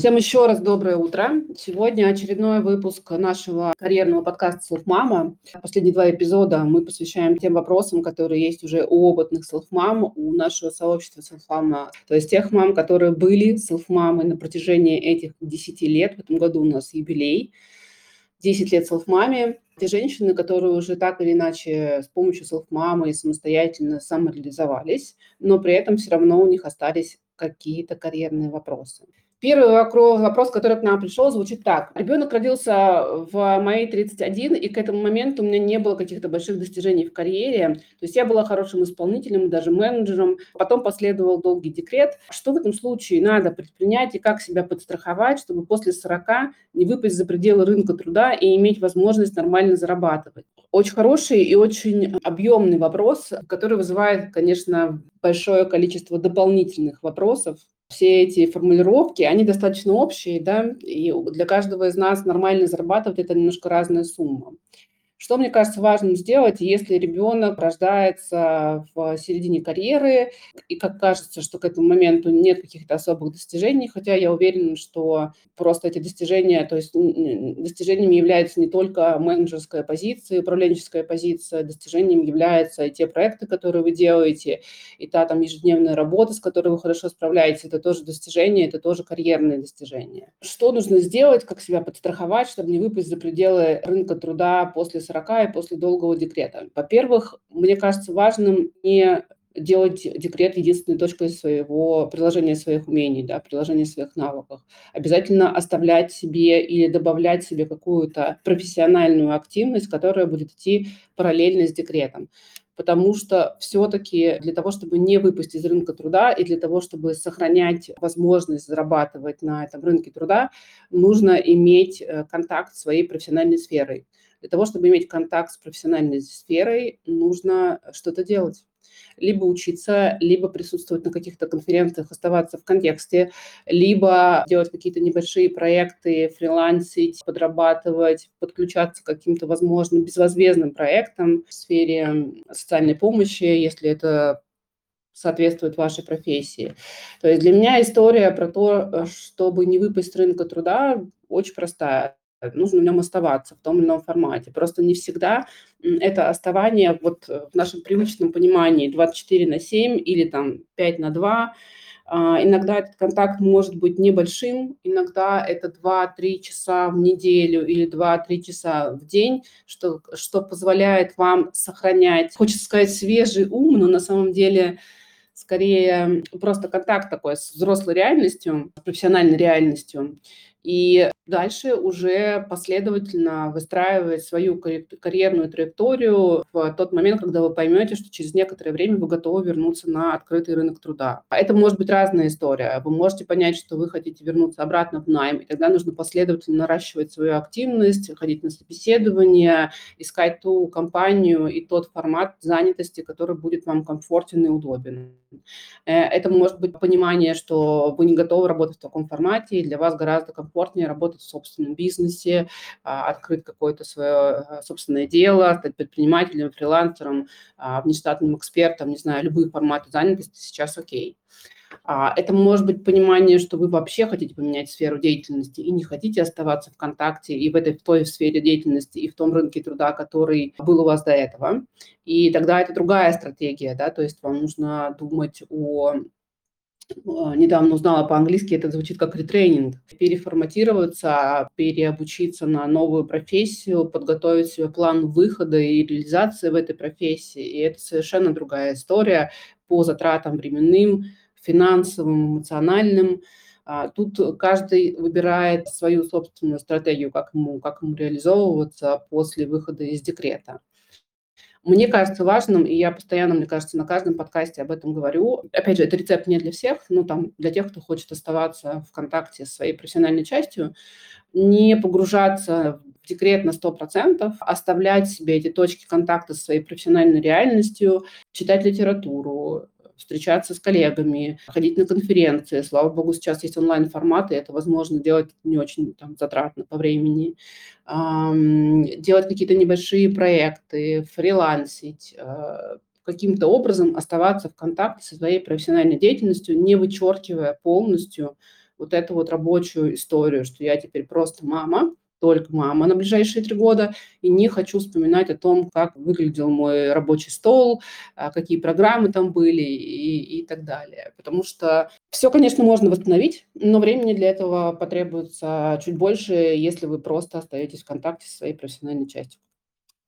Всем еще раз доброе утро. Сегодня очередной выпуск нашего карьерного подкаста «Селф Мама». Последние два эпизода мы посвящаем тем вопросам, которые есть уже у опытных селф-мам, у нашего сообщества селф-мама. То есть тех мам, которые были селф-мамой на протяжении этих 10 лет. В этом году у нас юбилей. 10 лет селф-маме. Те женщины, которые уже так или иначе с помощью селф-мамы самостоятельно самореализовались, но при этом все равно у них остались какие-то карьерные вопросы. Первый вопрос, который к нам пришел, звучит так. Ребенок родился в моей 31, и к этому моменту у меня не было каких-то больших достижений в карьере. То есть я была хорошим исполнителем, даже менеджером. Потом последовал долгий декрет. Что в этом случае надо предпринять и как себя подстраховать, чтобы после 40 не выпасть за пределы рынка труда и иметь возможность нормально зарабатывать? Очень хороший и очень объемный вопрос, который вызывает, конечно, большое количество дополнительных вопросов все эти формулировки, они достаточно общие, да, и для каждого из нас нормально зарабатывать это немножко разная сумма. Что, мне кажется, важным сделать, если ребенок рождается в середине карьеры, и как кажется, что к этому моменту нет каких-то особых достижений, хотя я уверена, что просто эти достижения, то есть достижениями является не только менеджерская позиция, управленческая позиция, достижением являются и те проекты, которые вы делаете, и та там ежедневная работа, с которой вы хорошо справляетесь, это тоже достижение, это тоже карьерные достижения. Что нужно сделать, как себя подстраховать, чтобы не выпасть за пределы рынка труда после 40 и после долгого декрета. Во-первых, мне кажется важным не делать декрет единственной точкой своего приложения своих умений, да, приложения своих навыков. Обязательно оставлять себе или добавлять себе какую-то профессиональную активность, которая будет идти параллельно с декретом потому что все-таки для того, чтобы не выпасть из рынка труда и для того, чтобы сохранять возможность зарабатывать на этом рынке труда, нужно иметь э, контакт с своей профессиональной сферой. Для того, чтобы иметь контакт с профессиональной сферой, нужно что-то делать либо учиться, либо присутствовать на каких-то конференциях, оставаться в контексте, либо делать какие-то небольшие проекты, фрилансить, подрабатывать, подключаться к каким-то, возможно, безвозмездным проектам в сфере социальной помощи, если это соответствует вашей профессии. То есть для меня история про то, чтобы не выпасть с рынка труда, очень простая нужно в нем оставаться в том или ином формате. Просто не всегда это оставание вот в нашем привычном понимании 24 на 7 или там 5 на 2. А, иногда этот контакт может быть небольшим, иногда это 2-3 часа в неделю или 2-3 часа в день, что, что позволяет вам сохранять, хочется сказать, свежий ум, но на самом деле скорее просто контакт такой с взрослой реальностью, профессиональной реальностью. И дальше уже последовательно выстраивать свою карьерную траекторию в тот момент, когда вы поймете, что через некоторое время вы готовы вернуться на открытый рынок труда. Это может быть разная история. Вы можете понять, что вы хотите вернуться обратно в найм, и тогда нужно последовательно наращивать свою активность, ходить на собеседование, искать ту компанию и тот формат занятости, который будет вам комфортен и удобен. Э, это может быть понимание, что вы не готовы работать в таком формате, и для вас гораздо комфортнее работать в собственном бизнесе, а, открыть какое-то свое э, собственное дело, стать предпринимателем, фрилансером, а, внештатным экспертом, не знаю, любые форматы занятости сейчас окей. А, это может быть понимание, что вы вообще хотите поменять сферу деятельности и не хотите оставаться в контакте и в этой в той сфере деятельности, и в том рынке труда, который был у вас до этого. И тогда это другая стратегия, да, то есть вам нужно думать о недавно узнала по-английски, это звучит как ретрейнинг. Переформатироваться, переобучиться на новую профессию, подготовить себе план выхода и реализации в этой профессии. И это совершенно другая история по затратам временным, финансовым, эмоциональным. А, тут каждый выбирает свою собственную стратегию, как ему, как ему реализовываться после выхода из декрета. Мне кажется важным, и я постоянно, мне кажется, на каждом подкасте об этом говорю. Опять же, это рецепт не для всех, ну там для тех, кто хочет оставаться в контакте с своей профессиональной частью, не погружаться в декрет на 100%, оставлять себе эти точки контакта со своей профессиональной реальностью, читать литературу, встречаться с коллегами, ходить на конференции. Слава богу, сейчас есть онлайн-форматы, это возможно делать не очень там, затратно по времени. Делать какие-то небольшие проекты, фрилансить, а, каким-то образом оставаться в контакте со своей профессиональной деятельностью, не вычеркивая полностью вот эту вот рабочую историю, что я теперь просто мама, только мама на ближайшие три года, и не хочу вспоминать о том, как выглядел мой рабочий стол, а, какие программы там были и, и так далее. Потому что все, конечно, можно восстановить, но времени для этого потребуется чуть больше, если вы просто остаетесь в контакте со своей профессиональной частью.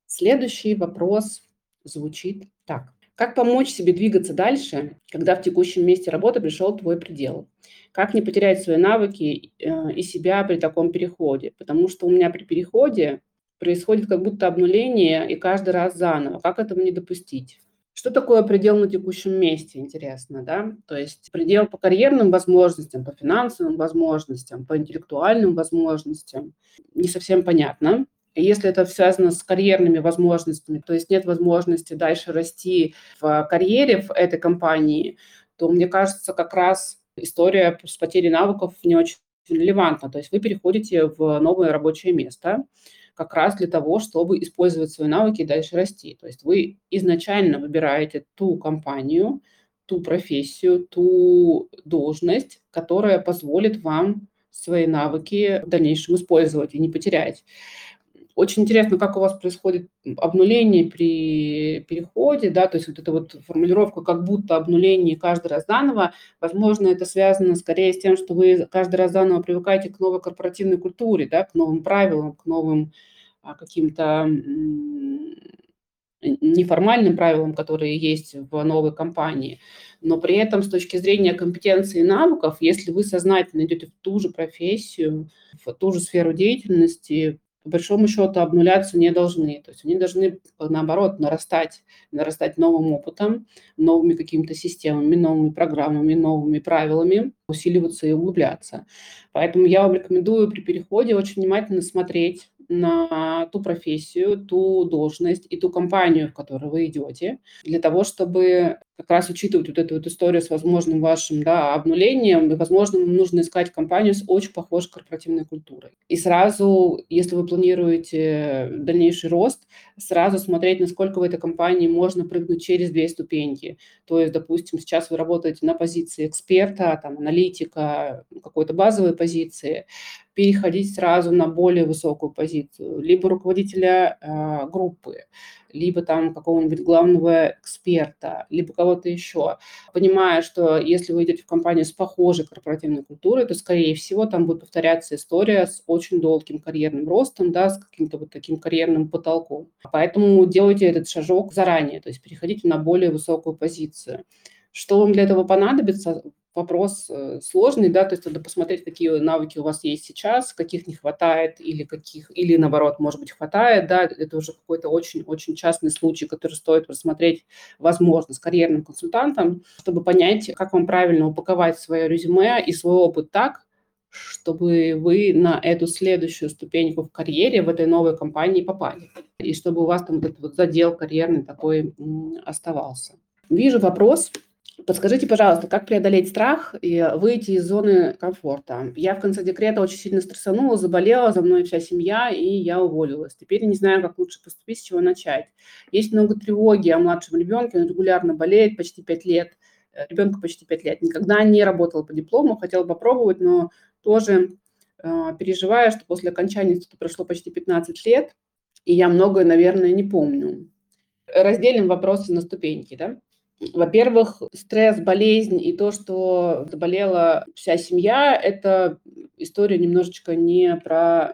Следующий вопрос звучит так. Как помочь себе двигаться дальше, когда в текущем месте работы пришел твой предел? Как не потерять свои навыки э, и себя при таком переходе? Потому что у меня при переходе происходит как будто обнуление и каждый раз заново. Как этого не допустить? Что такое предел на текущем месте, интересно, да? То есть предел по карьерным возможностям, по финансовым возможностям, по интеллектуальным возможностям не совсем понятно. Если это связано с карьерными возможностями, то есть нет возможности дальше расти в карьере в этой компании, то мне кажется, как раз история с потерей навыков не очень релевантна. То есть вы переходите в новое рабочее место как раз для того, чтобы использовать свои навыки и дальше расти. То есть вы изначально выбираете ту компанию, ту профессию, ту должность, которая позволит вам свои навыки в дальнейшем использовать и не потерять. Очень интересно, как у вас происходит обнуление при переходе, да, то есть вот эта вот формулировка как будто обнуление каждый раз заново, возможно, это связано скорее с тем, что вы каждый раз заново привыкаете к новой корпоративной культуре, да, к новым правилам, к новым а, каким-то неформальным правилам, которые есть в новой компании. Но при этом с точки зрения компетенции и навыков, если вы сознательно идете в ту же профессию, в ту же сферу деятельности, по большому счету обнуляться не должны. То есть они должны, наоборот, нарастать, нарастать новым опытом, новыми какими-то системами, новыми программами, новыми правилами, усиливаться и углубляться. Поэтому я вам рекомендую при переходе очень внимательно смотреть на ту профессию, ту должность и ту компанию, в которую вы идете, для того, чтобы как раз учитывать вот эту вот историю с возможным вашим да, обнулением, и, возможно, вам нужно искать компанию с очень похожей корпоративной культурой. И сразу, если вы планируете дальнейший рост, сразу смотреть, насколько в этой компании можно прыгнуть через две ступеньки. То есть, допустим, сейчас вы работаете на позиции эксперта, там, аналитика, какой-то базовой позиции, переходить сразу на более высокую позицию, либо руководителя э, группы, либо там какого-нибудь главного эксперта, либо кого-то еще, понимая, что если вы идете в компанию с похожей корпоративной культурой, то, скорее всего, там будет повторяться история с очень долгим карьерным ростом, да, с каким-то вот таким карьерным потолком. Поэтому делайте этот шажок заранее, то есть переходите на более высокую позицию. Что вам для этого понадобится? Вопрос э, сложный, да, то есть надо посмотреть, какие навыки у вас есть сейчас, каких не хватает или каких, или наоборот, может быть, хватает, да, это уже какой-то очень-очень частный случай, который стоит рассмотреть, возможно, с карьерным консультантом, чтобы понять, как вам правильно упаковать свое резюме и свой опыт так, чтобы вы на эту следующую ступеньку в карьере в этой новой компании попали, и чтобы у вас там этот вот задел карьерный такой оставался. Вижу вопрос Подскажите, пожалуйста, как преодолеть страх и выйти из зоны комфорта? Я в конце декрета очень сильно стрессанула, заболела, за мной вся семья, и я уволилась. Теперь не знаю, как лучше поступить, с чего начать. Есть много тревоги о младшем ребенке, он регулярно болеет почти 5 лет. Э, Ребенку почти 5 лет. Никогда не работала по диплому, хотела попробовать, но тоже э, переживаю, что после окончания института прошло почти 15 лет, и я многое, наверное, не помню. Разделим вопросы на ступеньки, да? Во-первых, стресс, болезнь и то, что заболела вся семья, это история немножечко не про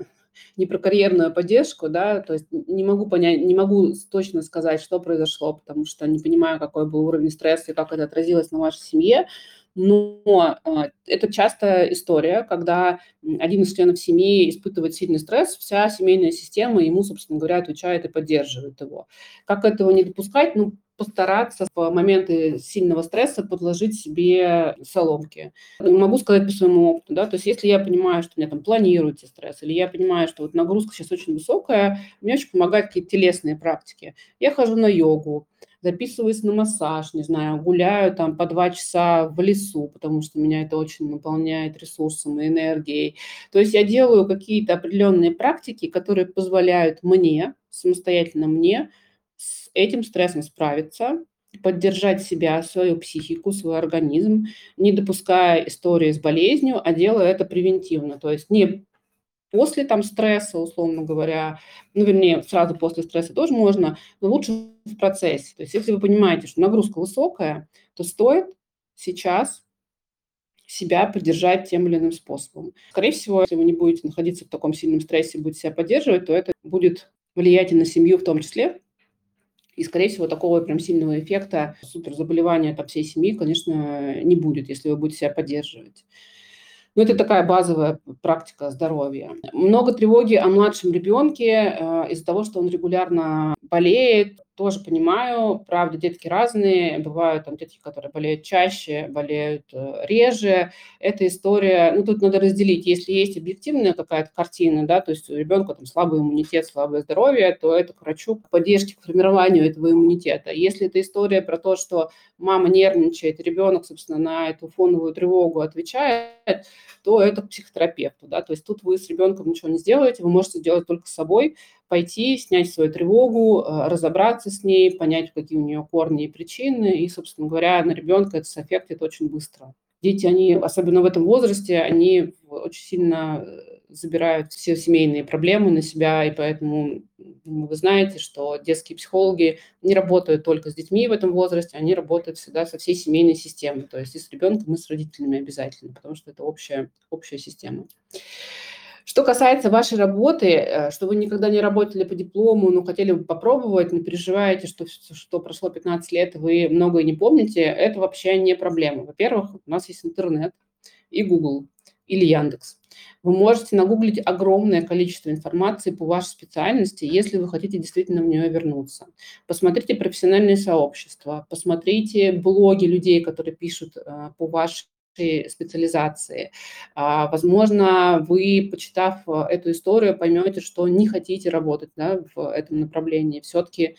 не про карьерную поддержку, да, то есть не могу понять, не могу точно сказать, что произошло, потому что не понимаю, какой был уровень стресса и как это отразилось на вашей семье, но а, это частая история, когда один из членов семьи испытывает сильный стресс, вся семейная система ему, собственно говоря, отвечает и поддерживает его. Как этого не допускать? Ну, постараться в моменты сильного стресса подложить себе соломки. Могу сказать по своему опыту, да, то есть если я понимаю, что у меня там планируется стресс, или я понимаю, что вот нагрузка сейчас очень высокая, мне очень помогают какие-то телесные практики. Я хожу на йогу, записываюсь на массаж, не знаю, гуляю там по два часа в лесу, потому что меня это очень наполняет ресурсом и энергией. То есть я делаю какие-то определенные практики, которые позволяют мне, самостоятельно мне, с этим стрессом справиться, поддержать себя, свою психику, свой организм, не допуская истории с болезнью, а делая это превентивно. То есть не после там стресса, условно говоря, ну, вернее, сразу после стресса тоже можно, но лучше в процессе. То есть если вы понимаете, что нагрузка высокая, то стоит сейчас себя поддержать тем или иным способом. Скорее всего, если вы не будете находиться в таком сильном стрессе, будете себя поддерживать, то это будет влиять и на семью в том числе, и, скорее всего, такого прям сильного эффекта суперзаболевания от всей семьи, конечно, не будет, если вы будете себя поддерживать. Но это такая базовая практика здоровья. Много тревоги о младшем ребенке э, из-за того, что он регулярно болеет, тоже понимаю, правда, детки разные, бывают там детки, которые болеют чаще, болеют э, реже. Эта история, ну, тут надо разделить, если есть объективная какая-то картина, да, то есть у ребенка там слабый иммунитет, слабое здоровье, то это к врачу, к поддержке, к формированию этого иммунитета. Если это история про то, что мама нервничает, ребенок, собственно, на эту фоновую тревогу отвечает, то это к психотерапевту, да, то есть тут вы с ребенком ничего не сделаете, вы можете сделать только с собой, пойти, снять свою тревогу, э, разобраться с ней, понять, какие у нее корни и причины, и, собственно говоря, на ребенка это сэффектит очень быстро. Дети, они, особенно в этом возрасте, они очень сильно э, забирают все семейные проблемы на себя, и поэтому вы знаете, что детские психологи не работают только с детьми в этом возрасте, они работают всегда со всей семейной системой, то есть и с ребенком, и с родителями обязательно, потому что это общая, общая система. Что касается вашей работы, э, что вы никогда не работали по диплому, но хотели бы попробовать, не переживаете, что, что прошло 15 лет, вы многое не помните, это вообще не проблема. Во-первых, у нас есть интернет и Google или Яндекс. Вы можете нагуглить огромное количество информации по вашей специальности, если вы хотите действительно в нее вернуться. Посмотрите профессиональные сообщества, посмотрите блоги людей, которые пишут э, по вашей специализации. А, возможно, вы, почитав э, эту историю, поймете, что не хотите работать да, в этом направлении. Все-таки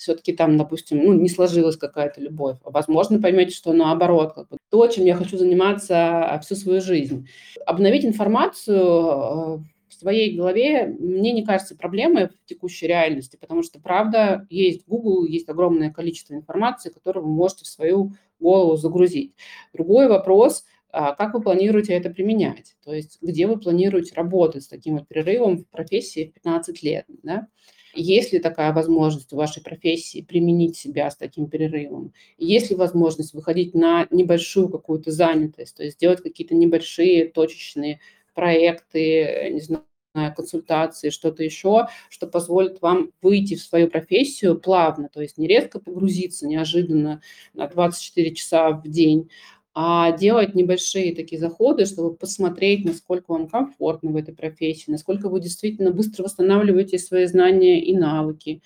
все-таки там, допустим, ну, не сложилась какая-то любовь. Возможно, поймете, что наоборот, как бы, то, чем я хочу заниматься всю свою жизнь. Обновить информацию э, в своей голове мне не кажется проблемой в текущей реальности, потому что, правда, есть Google, есть огромное количество информации, которую вы можете в свою голову загрузить. Другой вопрос, а, как вы планируете это применять? То есть где вы планируете работать с таким вот перерывом в профессии в 15 лет? Да? Есть ли такая возможность в вашей профессии применить себя с таким перерывом? Есть ли возможность выходить на небольшую какую-то занятость, то есть делать какие-то небольшие точечные проекты, не знаю, консультации, что-то еще, что позволит вам выйти в свою профессию плавно, то есть не резко погрузиться неожиданно на 24 часа в день, а делать небольшие такие заходы, чтобы посмотреть, насколько вам комфортно в этой профессии, насколько вы действительно быстро восстанавливаете свои знания и навыки,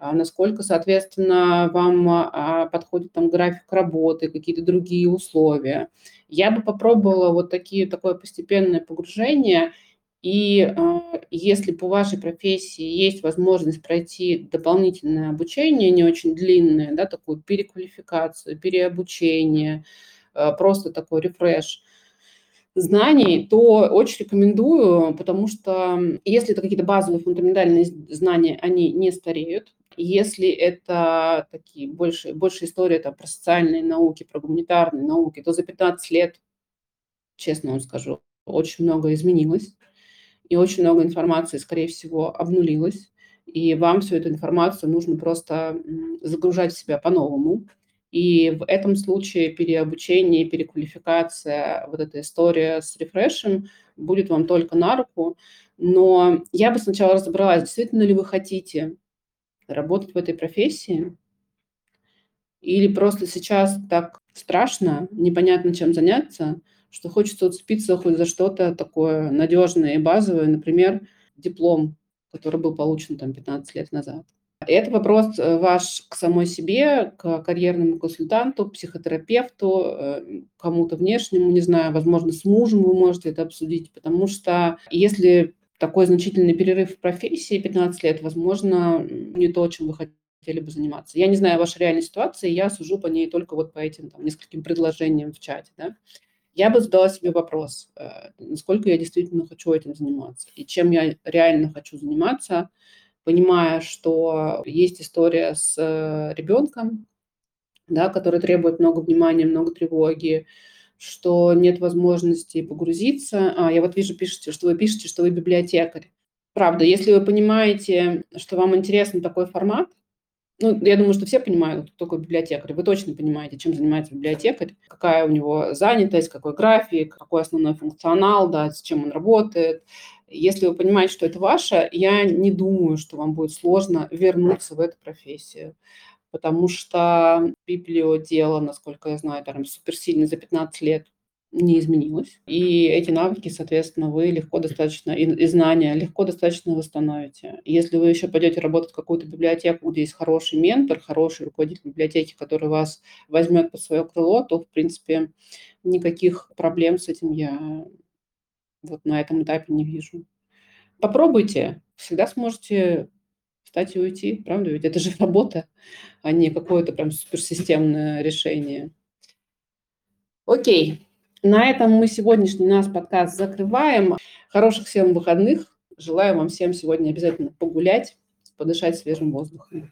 а насколько, соответственно, вам а, подходит там график работы, какие-то другие условия. Я бы попробовала вот такие, такое постепенное погружение – и э, если по вашей профессии есть возможность пройти дополнительное обучение, не очень длинное, да, такую переквалификацию, переобучение, э, просто такой рефреш знаний, то очень рекомендую, потому что если это какие-то базовые фундаментальные знания, они не стареют. Если это такие больше, больше история там, про социальные науки, про гуманитарные науки, то за 15 лет, честно вам скажу, очень много изменилось и очень много информации, скорее всего, обнулилось, и вам всю эту информацию нужно просто загружать в себя по-новому. И в этом случае переобучение, переквалификация, вот эта история с рефрешем будет вам только на руку. Но я бы сначала разобралась, действительно ли вы хотите работать в этой профессии, или просто сейчас так страшно, непонятно чем заняться, что хочется уцепиться хоть за что-то такое надежное и базовое, например, диплом, который был получен там 15 лет назад. Это вопрос э, ваш к самой себе, к карьерному консультанту, психотерапевту, э, кому-то внешнему, не знаю, возможно, с мужем вы можете это обсудить, потому что если такой значительный перерыв в профессии 15 лет, возможно, не то, чем вы хотели бы заниматься. Я не знаю вашей реальной ситуации, я сужу по ней только вот по этим там, нескольким предложениям в чате. Да? Я бы задала себе вопрос, э, насколько я действительно хочу этим заниматься и чем я реально хочу заниматься, понимая, что есть история с э, ребенком, да, который требует много внимания, много тревоги, что нет возможности погрузиться. А, я вот вижу, пишете, что вы пишете, что вы библиотекарь. Правда, если вы понимаете, что вам интересен такой формат, ну, я думаю, что все понимают, кто такой библиотекарь. Вы точно понимаете, чем занимается библиотекарь, какая у него занятость, какой график, какой основной функционал, да, с чем он работает. Если вы понимаете, что это ваше, я не думаю, что вам будет сложно вернуться в эту профессию потому что библиодело, насколько я знаю, там суперсильно за 15 лет не изменилось. И эти навыки, соответственно, вы легко достаточно, и, и знания легко достаточно восстановите. Если вы еще пойдете работать в какую-то библиотеку, где есть хороший ментор, хороший руководитель библиотеки, который вас возьмет под свое крыло, то, в принципе, никаких проблем с этим я вот на этом этапе не вижу. Попробуйте, всегда сможете встать и уйти, правда? Ведь это же работа, а не какое-то прям суперсистемное решение. Окей, на этом мы сегодняшний наш подкаст закрываем. Хороших всем выходных. Желаю вам всем сегодня обязательно погулять, подышать свежим воздухом.